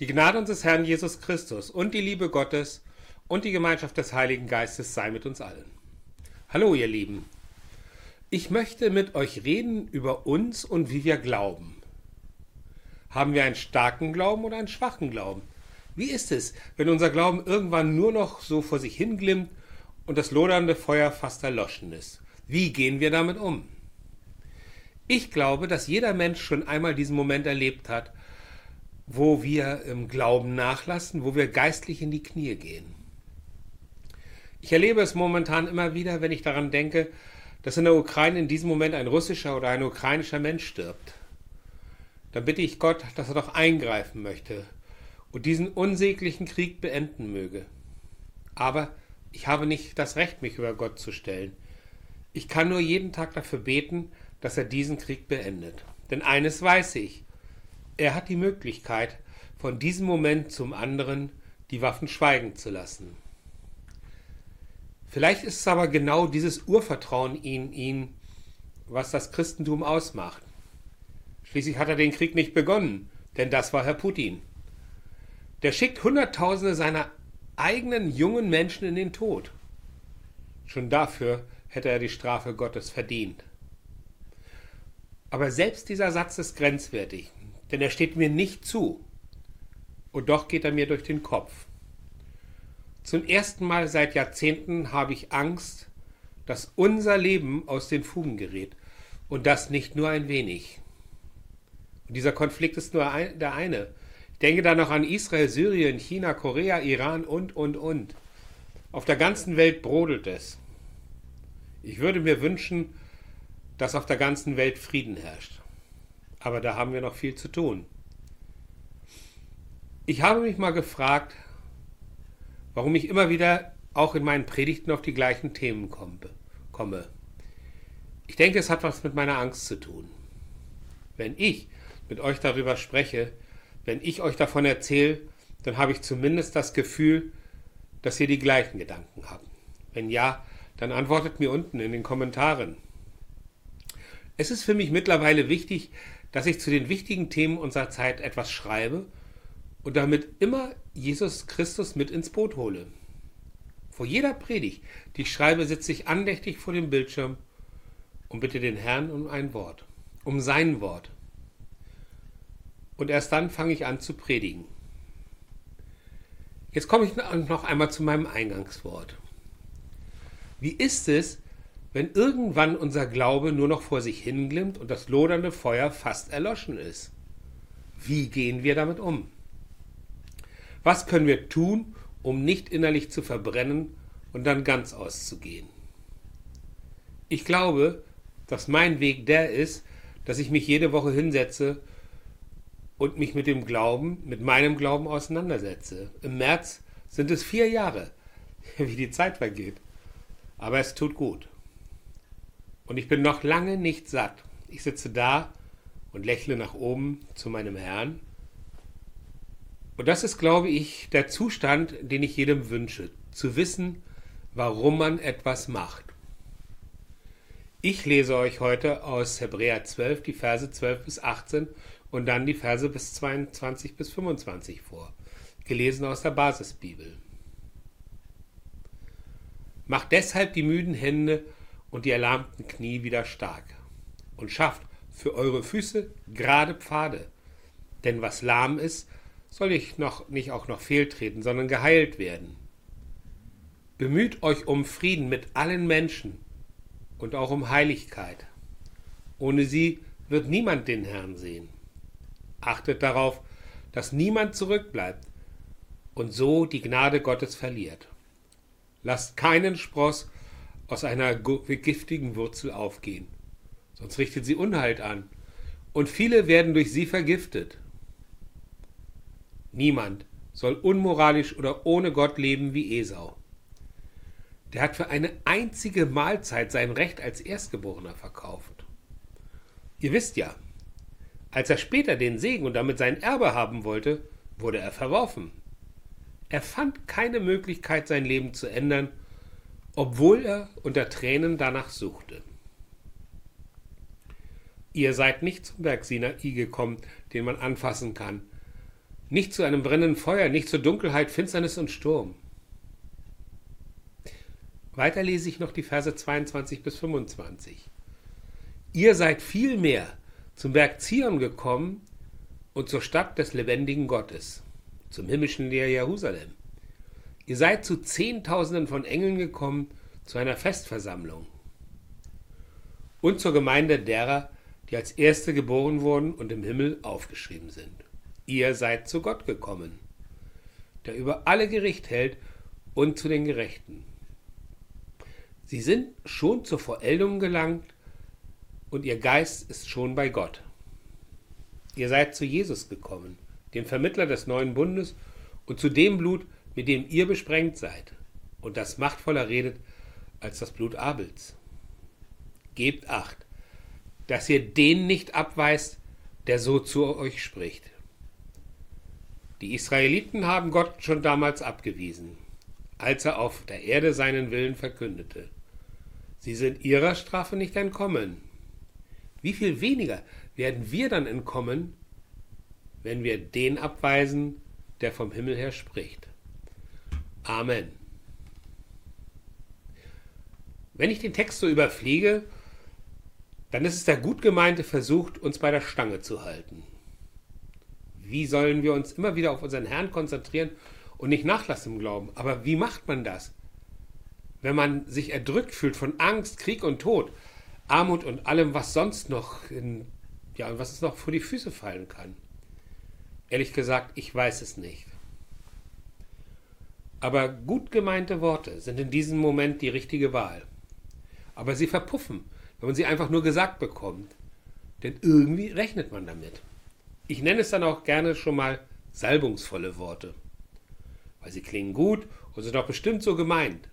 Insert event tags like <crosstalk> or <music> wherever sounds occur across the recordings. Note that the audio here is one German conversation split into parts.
Die Gnade unseres Herrn Jesus Christus und die Liebe Gottes und die Gemeinschaft des Heiligen Geistes sei mit uns allen. Hallo ihr Lieben. Ich möchte mit euch reden über uns und wie wir glauben. Haben wir einen starken Glauben oder einen schwachen Glauben? Wie ist es, wenn unser Glauben irgendwann nur noch so vor sich hinglimmt und das lodernde Feuer fast erloschen ist? Wie gehen wir damit um? Ich glaube, dass jeder Mensch schon einmal diesen Moment erlebt hat, wo wir im Glauben nachlassen, wo wir geistlich in die Knie gehen. Ich erlebe es momentan immer wieder, wenn ich daran denke, dass in der Ukraine in diesem Moment ein russischer oder ein ukrainischer Mensch stirbt. Dann bitte ich Gott, dass er doch eingreifen möchte und diesen unsäglichen Krieg beenden möge. Aber ich habe nicht das Recht, mich über Gott zu stellen. Ich kann nur jeden Tag dafür beten, dass er diesen Krieg beendet. Denn eines weiß ich, er hat die Möglichkeit, von diesem Moment zum anderen die Waffen schweigen zu lassen. Vielleicht ist es aber genau dieses Urvertrauen in ihn, was das Christentum ausmacht. Schließlich hat er den Krieg nicht begonnen, denn das war Herr Putin. Der schickt Hunderttausende seiner eigenen jungen Menschen in den Tod. Schon dafür hätte er die Strafe Gottes verdient. Aber selbst dieser Satz ist grenzwertig denn er steht mir nicht zu. Und doch geht er mir durch den Kopf. Zum ersten Mal seit Jahrzehnten habe ich Angst, dass unser Leben aus den Fugen gerät. Und das nicht nur ein wenig. Und dieser Konflikt ist nur ein, der eine. Ich denke da noch an Israel, Syrien, China, Korea, Iran und, und, und. Auf der ganzen Welt brodelt es. Ich würde mir wünschen, dass auf der ganzen Welt Frieden herrscht. Aber da haben wir noch viel zu tun. Ich habe mich mal gefragt, warum ich immer wieder auch in meinen Predigten auf die gleichen Themen komme. Ich denke, es hat was mit meiner Angst zu tun. Wenn ich mit euch darüber spreche, wenn ich euch davon erzähle, dann habe ich zumindest das Gefühl, dass ihr die gleichen Gedanken habt. Wenn ja, dann antwortet mir unten in den Kommentaren. Es ist für mich mittlerweile wichtig, dass ich zu den wichtigen Themen unserer Zeit etwas schreibe und damit immer Jesus Christus mit ins Boot hole. Vor jeder Predigt, die ich schreibe, sitze ich andächtig vor dem Bildschirm und bitte den Herrn um ein Wort, um sein Wort. Und erst dann fange ich an zu predigen. Jetzt komme ich noch einmal zu meinem Eingangswort. Wie ist es, wenn irgendwann unser Glaube nur noch vor sich hinglimmt und das lodernde Feuer fast erloschen ist? Wie gehen wir damit um? Was können wir tun, um nicht innerlich zu verbrennen und dann ganz auszugehen? Ich glaube, dass mein Weg der ist, dass ich mich jede Woche hinsetze und mich mit dem Glauben, mit meinem Glauben auseinandersetze. Im März sind es vier Jahre, <laughs> wie die Zeit vergeht. Aber es tut gut. Und ich bin noch lange nicht satt. Ich sitze da und lächle nach oben zu meinem Herrn. Und das ist, glaube ich, der Zustand, den ich jedem wünsche, zu wissen, warum man etwas macht. Ich lese euch heute aus Hebräer 12 die Verse 12 bis 18 und dann die Verse bis 22 bis 25 vor, gelesen aus der Basisbibel. Macht deshalb die müden Hände und die erlahmten Knie wieder stark. Und schafft für eure Füße gerade Pfade. Denn was lahm ist, soll ich noch, nicht auch noch fehltreten, sondern geheilt werden. Bemüht euch um Frieden mit allen Menschen und auch um Heiligkeit. Ohne sie wird niemand den Herrn sehen. Achtet darauf, dass niemand zurückbleibt und so die Gnade Gottes verliert. Lasst keinen Spross aus einer giftigen Wurzel aufgehen. Sonst richtet sie Unheil an. Und viele werden durch sie vergiftet. Niemand soll unmoralisch oder ohne Gott leben wie Esau. Der hat für eine einzige Mahlzeit sein Recht als Erstgeborener verkauft. Ihr wisst ja, als er später den Segen und damit sein Erbe haben wollte, wurde er verworfen. Er fand keine Möglichkeit, sein Leben zu ändern obwohl er unter Tränen danach suchte. Ihr seid nicht zum Berg Sinai gekommen, den man anfassen kann, nicht zu einem brennenden Feuer, nicht zur Dunkelheit, Finsternis und Sturm. Weiter lese ich noch die Verse 22 bis 25. Ihr seid vielmehr zum Berg Zion gekommen und zur Stadt des lebendigen Gottes, zum himmlischen Jerusalem. Ihr seid zu Zehntausenden von Engeln gekommen, zu einer Festversammlung und zur Gemeinde derer, die als Erste geboren wurden und im Himmel aufgeschrieben sind. Ihr seid zu Gott gekommen, der über alle Gericht hält und zu den Gerechten. Sie sind schon zur Vollendung gelangt und ihr Geist ist schon bei Gott. Ihr seid zu Jesus gekommen, dem Vermittler des neuen Bundes und zu dem Blut, mit dem ihr besprengt seid und das machtvoller redet als das Blut Abels. Gebt acht, dass ihr den nicht abweist, der so zu euch spricht. Die Israeliten haben Gott schon damals abgewiesen, als er auf der Erde seinen Willen verkündete. Sie sind ihrer Strafe nicht entkommen. Wie viel weniger werden wir dann entkommen, wenn wir den abweisen, der vom Himmel her spricht. Amen. Wenn ich den Text so überfliege, dann ist es der gut gemeinte Versuch, uns bei der Stange zu halten. Wie sollen wir uns immer wieder auf unseren Herrn konzentrieren und nicht nachlassen im Glauben? Aber wie macht man das? wenn man sich erdrückt fühlt von Angst, Krieg und Tod, Armut und allem, was sonst noch in, ja, was es noch vor die Füße fallen kann. Ehrlich gesagt, ich weiß es nicht. Aber gut gemeinte Worte sind in diesem Moment die richtige Wahl. Aber sie verpuffen, wenn man sie einfach nur gesagt bekommt. Denn irgendwie rechnet man damit. Ich nenne es dann auch gerne schon mal salbungsvolle Worte. Weil sie klingen gut und sind auch bestimmt so gemeint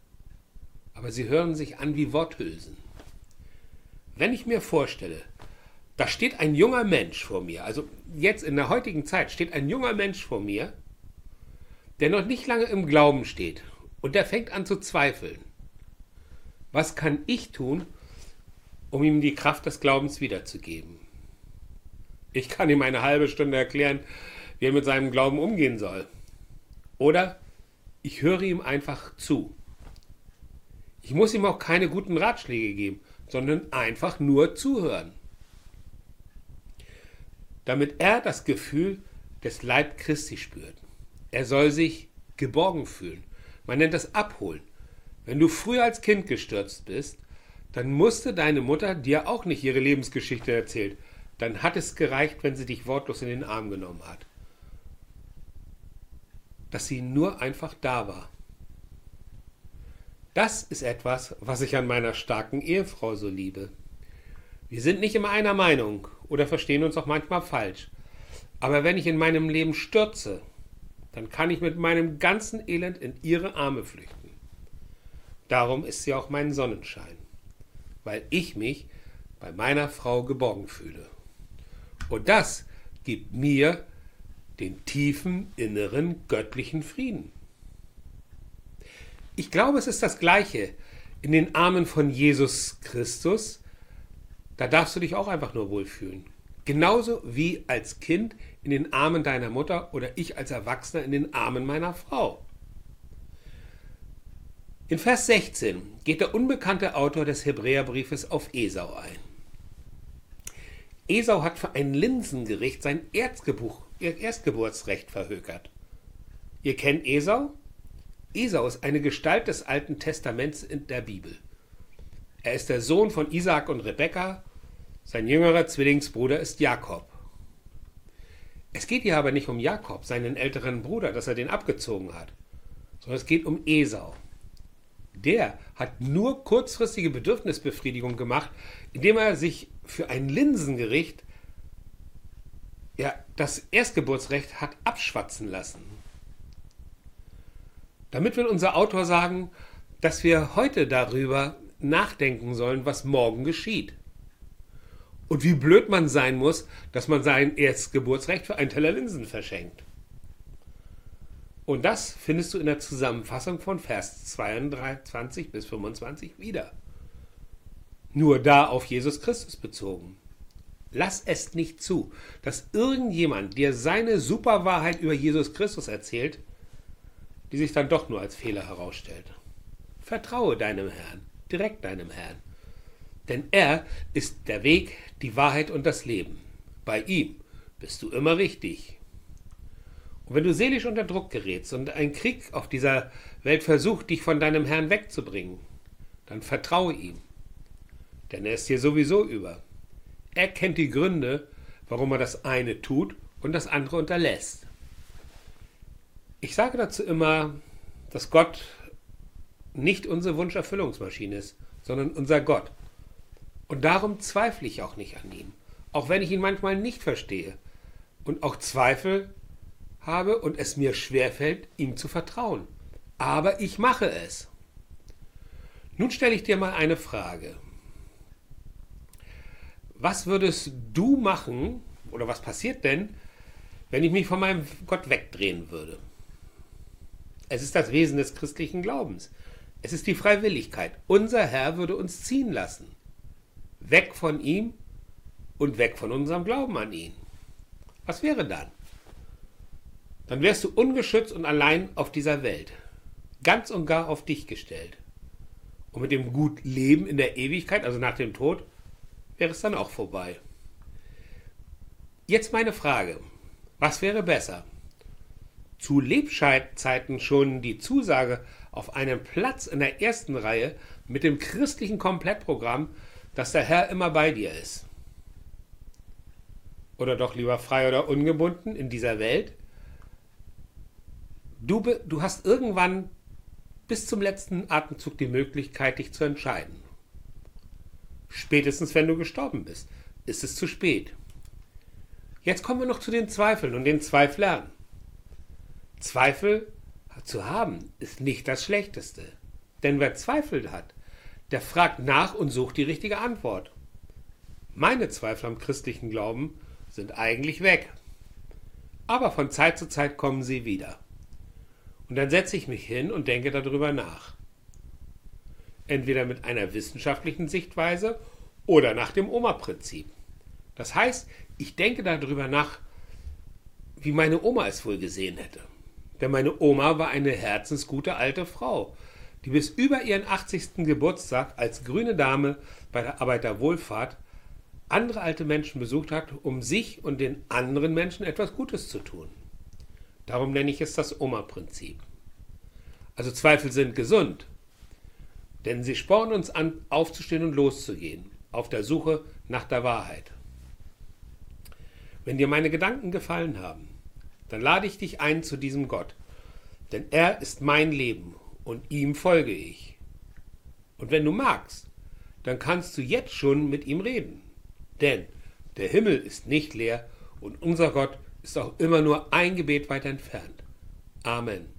aber sie hören sich an wie Worthülsen. Wenn ich mir vorstelle, da steht ein junger Mensch vor mir, also jetzt in der heutigen Zeit steht ein junger Mensch vor mir, der noch nicht lange im Glauben steht und der fängt an zu zweifeln. Was kann ich tun, um ihm die Kraft des Glaubens wiederzugeben? Ich kann ihm eine halbe Stunde erklären, wie er mit seinem Glauben umgehen soll. Oder ich höre ihm einfach zu. Ich muss ihm auch keine guten Ratschläge geben, sondern einfach nur zuhören. Damit er das Gefühl des Leib Christi spürt. Er soll sich geborgen fühlen. Man nennt das Abholen. Wenn du früher als Kind gestürzt bist, dann musste deine Mutter dir auch nicht ihre Lebensgeschichte erzählen. Dann hat es gereicht, wenn sie dich wortlos in den Arm genommen hat. Dass sie nur einfach da war. Das ist etwas, was ich an meiner starken Ehefrau so liebe. Wir sind nicht immer einer Meinung oder verstehen uns auch manchmal falsch. Aber wenn ich in meinem Leben stürze, dann kann ich mit meinem ganzen Elend in ihre Arme flüchten. Darum ist sie auch mein Sonnenschein, weil ich mich bei meiner Frau geborgen fühle. Und das gibt mir den tiefen inneren göttlichen Frieden. Ich glaube, es ist das Gleiche in den Armen von Jesus Christus. Da darfst du dich auch einfach nur wohlfühlen. Genauso wie als Kind in den Armen deiner Mutter oder ich als Erwachsener in den Armen meiner Frau. In Vers 16 geht der unbekannte Autor des Hebräerbriefes auf Esau ein. Esau hat für ein Linsengericht sein Erstgeburtsrecht verhökert. Ihr kennt Esau? Esau ist eine Gestalt des Alten Testaments in der Bibel. Er ist der Sohn von Isaak und Rebekka, sein jüngerer Zwillingsbruder ist Jakob. Es geht hier aber nicht um Jakob, seinen älteren Bruder, dass er den abgezogen hat, sondern es geht um Esau. Der hat nur kurzfristige Bedürfnisbefriedigung gemacht, indem er sich für ein Linsengericht ja, das Erstgeburtsrecht hat abschwatzen lassen. Damit will unser Autor sagen, dass wir heute darüber nachdenken sollen, was morgen geschieht. Und wie blöd man sein muss, dass man sein Erstgeburtsrecht für einen Teller Linsen verschenkt. Und das findest du in der Zusammenfassung von Vers 22 bis 25 wieder. Nur da auf Jesus Christus bezogen. Lass es nicht zu, dass irgendjemand dir seine Superwahrheit über Jesus Christus erzählt, die sich dann doch nur als Fehler herausstellt. Vertraue deinem Herrn, direkt deinem Herrn. Denn er ist der Weg, die Wahrheit und das Leben. Bei ihm bist du immer richtig. Und wenn du seelisch unter Druck gerätst und ein Krieg auf dieser Welt versucht, dich von deinem Herrn wegzubringen, dann vertraue ihm. Denn er ist dir sowieso über. Er kennt die Gründe, warum er das eine tut und das andere unterlässt. Ich sage dazu immer, dass Gott nicht unsere Wunscherfüllungsmaschine ist, sondern unser Gott. Und darum zweifle ich auch nicht an ihm, auch wenn ich ihn manchmal nicht verstehe und auch Zweifel habe und es mir schwerfällt, ihm zu vertrauen. Aber ich mache es. Nun stelle ich dir mal eine Frage. Was würdest du machen oder was passiert denn, wenn ich mich von meinem Gott wegdrehen würde? Es ist das Wesen des christlichen Glaubens. Es ist die Freiwilligkeit. Unser Herr würde uns ziehen lassen. Weg von ihm und weg von unserem Glauben an ihn. Was wäre dann? Dann wärst du ungeschützt und allein auf dieser Welt. Ganz und gar auf dich gestellt. Und mit dem gut Leben in der Ewigkeit, also nach dem Tod, wäre es dann auch vorbei. Jetzt meine Frage. Was wäre besser? Zu Lebzeiten schon die Zusage auf einen Platz in der ersten Reihe mit dem christlichen Komplettprogramm, dass der Herr immer bei dir ist. Oder doch lieber frei oder ungebunden in dieser Welt? Du, du hast irgendwann bis zum letzten Atemzug die Möglichkeit, dich zu entscheiden. Spätestens wenn du gestorben bist, ist es zu spät. Jetzt kommen wir noch zu den Zweifeln und den Zweiflern. Zweifel zu haben ist nicht das Schlechteste. Denn wer Zweifel hat, der fragt nach und sucht die richtige Antwort. Meine Zweifel am christlichen Glauben sind eigentlich weg. Aber von Zeit zu Zeit kommen sie wieder. Und dann setze ich mich hin und denke darüber nach. Entweder mit einer wissenschaftlichen Sichtweise oder nach dem Oma-Prinzip. Das heißt, ich denke darüber nach, wie meine Oma es wohl gesehen hätte. Denn meine Oma war eine herzensgute alte Frau, die bis über ihren 80. Geburtstag als grüne Dame bei der Arbeiterwohlfahrt andere alte Menschen besucht hat, um sich und den anderen Menschen etwas Gutes zu tun. Darum nenne ich es das Oma-Prinzip. Also Zweifel sind gesund, denn sie spornen uns an, aufzustehen und loszugehen, auf der Suche nach der Wahrheit. Wenn dir meine Gedanken gefallen haben, dann lade ich dich ein zu diesem Gott, denn er ist mein Leben und ihm folge ich. Und wenn du magst, dann kannst du jetzt schon mit ihm reden, denn der Himmel ist nicht leer und unser Gott ist auch immer nur ein Gebet weit entfernt. Amen.